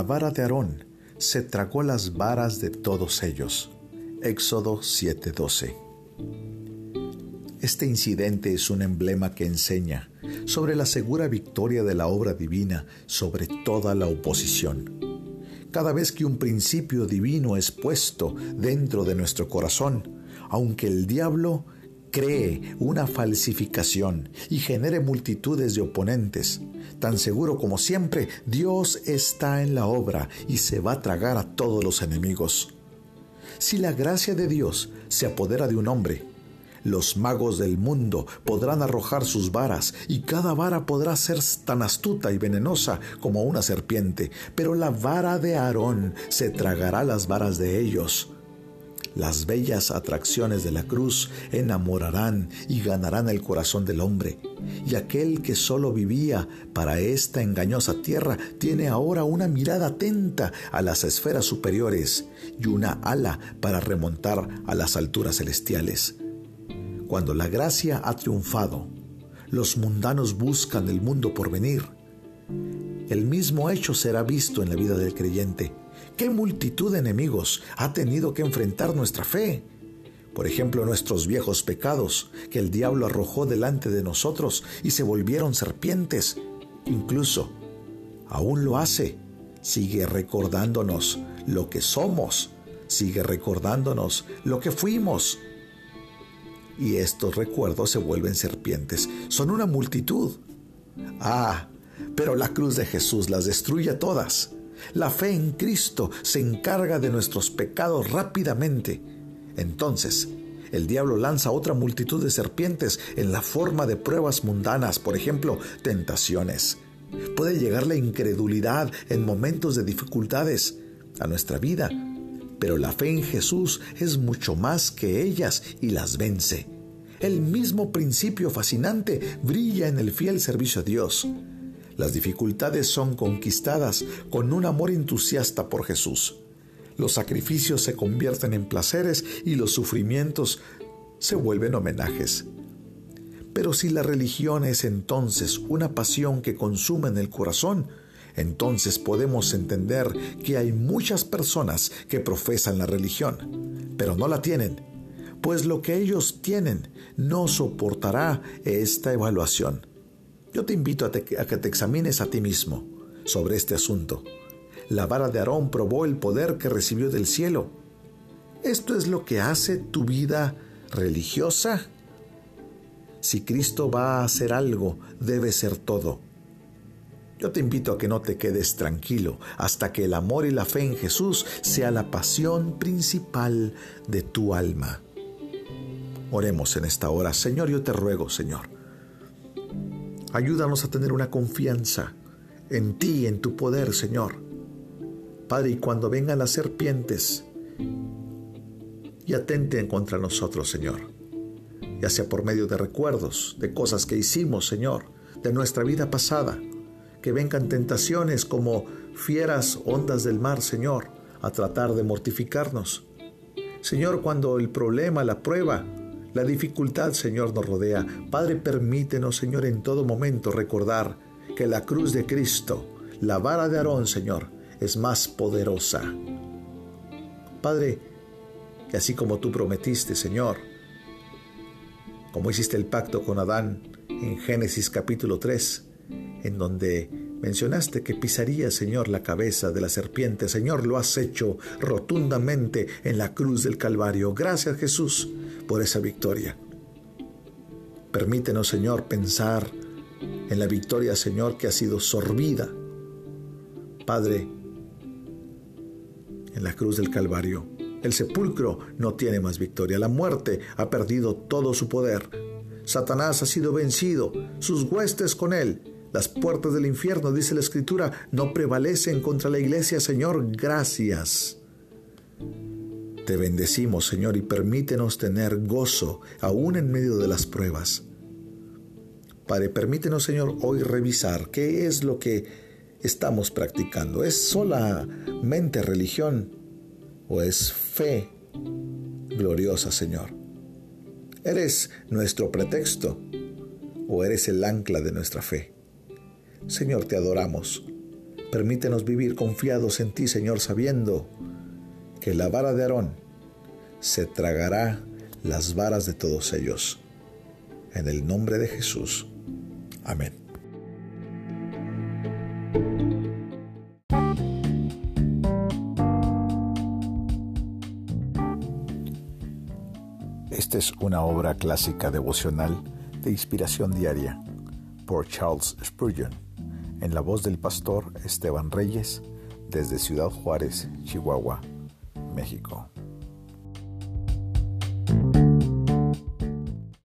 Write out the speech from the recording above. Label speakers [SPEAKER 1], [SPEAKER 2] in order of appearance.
[SPEAKER 1] la vara de Aarón se tragó las varas de todos ellos. Éxodo 7:12. Este incidente es un emblema que enseña sobre la segura victoria de la obra divina sobre toda la oposición. Cada vez que un principio divino es puesto dentro de nuestro corazón, aunque el diablo cree una falsificación y genere multitudes de oponentes, tan seguro como siempre, Dios está en la obra y se va a tragar a todos los enemigos. Si la gracia de Dios se apodera de un hombre, los magos del mundo podrán arrojar sus varas y cada vara podrá ser tan astuta y venenosa como una serpiente, pero la vara de Aarón se tragará las varas de ellos. Las bellas atracciones de la cruz enamorarán y ganarán el corazón del hombre, y aquel que solo vivía para esta engañosa tierra tiene ahora una mirada atenta a las esferas superiores y una ala para remontar a las alturas celestiales. Cuando la gracia ha triunfado, los mundanos buscan el mundo por venir. El mismo hecho será visto en la vida del creyente ¿Qué multitud de enemigos ha tenido que enfrentar nuestra fe? Por ejemplo, nuestros viejos pecados que el diablo arrojó delante de nosotros y se volvieron serpientes. Incluso, aún lo hace. Sigue recordándonos lo que somos. Sigue recordándonos lo que fuimos. Y estos recuerdos se vuelven serpientes. Son una multitud. Ah, pero la cruz de Jesús las destruye todas. La fe en Cristo se encarga de nuestros pecados rápidamente. Entonces, el diablo lanza otra multitud de serpientes en la forma de pruebas mundanas, por ejemplo, tentaciones. Puede llegar la incredulidad en momentos de dificultades a nuestra vida, pero la fe en Jesús es mucho más que ellas y las vence. El mismo principio fascinante brilla en el fiel servicio a Dios. Las dificultades son conquistadas con un amor entusiasta por Jesús. Los sacrificios se convierten en placeres y los sufrimientos se vuelven homenajes. Pero si la religión es entonces una pasión que consume en el corazón, entonces podemos entender que hay muchas personas que profesan la religión, pero no la tienen, pues lo que ellos tienen no soportará esta evaluación. Yo te invito a, que te examines a ti mismo sobre este asunto. La vara de Aarón probó el poder que recibió del cielo. ¿Esto es lo que hace tu vida religiosa? Si Cristo va a hacer algo, debe ser todo. Yo te invito a que no te quedes tranquilo hasta que el amor y la fe en Jesús sea la pasión principal de tu alma. Oremos en esta hora. Señor, yo te ruego, Señor Ayúdanos a tener una confianza en ti, en tu poder, Señor. Padre, y cuando vengan las serpientes y atenten contra nosotros, Señor, ya sea por medio de recuerdos, de cosas que hicimos, Señor, de nuestra vida pasada, que vengan tentaciones como fieras ondas del mar, Señor, a tratar de mortificarnos. Señor, cuando el problema, la prueba, la dificultad, Señor, nos rodea. Padre, permítenos, Señor, en todo momento recordar que la cruz de Cristo, la vara de Aarón, Señor, es más poderosa. Padre, que así como tú prometiste, Señor, como hiciste el pacto con Adán en Génesis capítulo 3, en donde mencionaste que pisaría, Señor, la cabeza de la serpiente. Señor, lo has hecho rotundamente en la cruz del Calvario. Gracias, Jesús por esa victoria. Permítenos, Señor, pensar en la victoria, Señor, que ha sido sorbida. Padre, en la cruz del Calvario, el sepulcro no tiene más victoria. La muerte ha perdido todo su poder. Satanás ha sido vencido, sus huestes con él. Las puertas del infierno, dice la Escritura, no prevalecen contra la iglesia, Señor. Gracias. Te bendecimos, Señor, y permítenos tener gozo aún en medio de las pruebas. Padre, permítenos, Señor, hoy revisar qué es lo que estamos practicando. ¿Es solamente religión o es fe gloriosa, Señor? ¿Eres nuestro pretexto o eres el ancla de nuestra fe? Señor, te adoramos. Permítenos vivir confiados en ti, Señor, sabiendo que la vara de Aarón se tragará las varas de todos ellos. En el nombre de Jesús. Amén. Esta es una obra clásica devocional de inspiración diaria por Charles Spurgeon, en la voz del pastor Esteban Reyes, desde Ciudad Juárez, Chihuahua, México.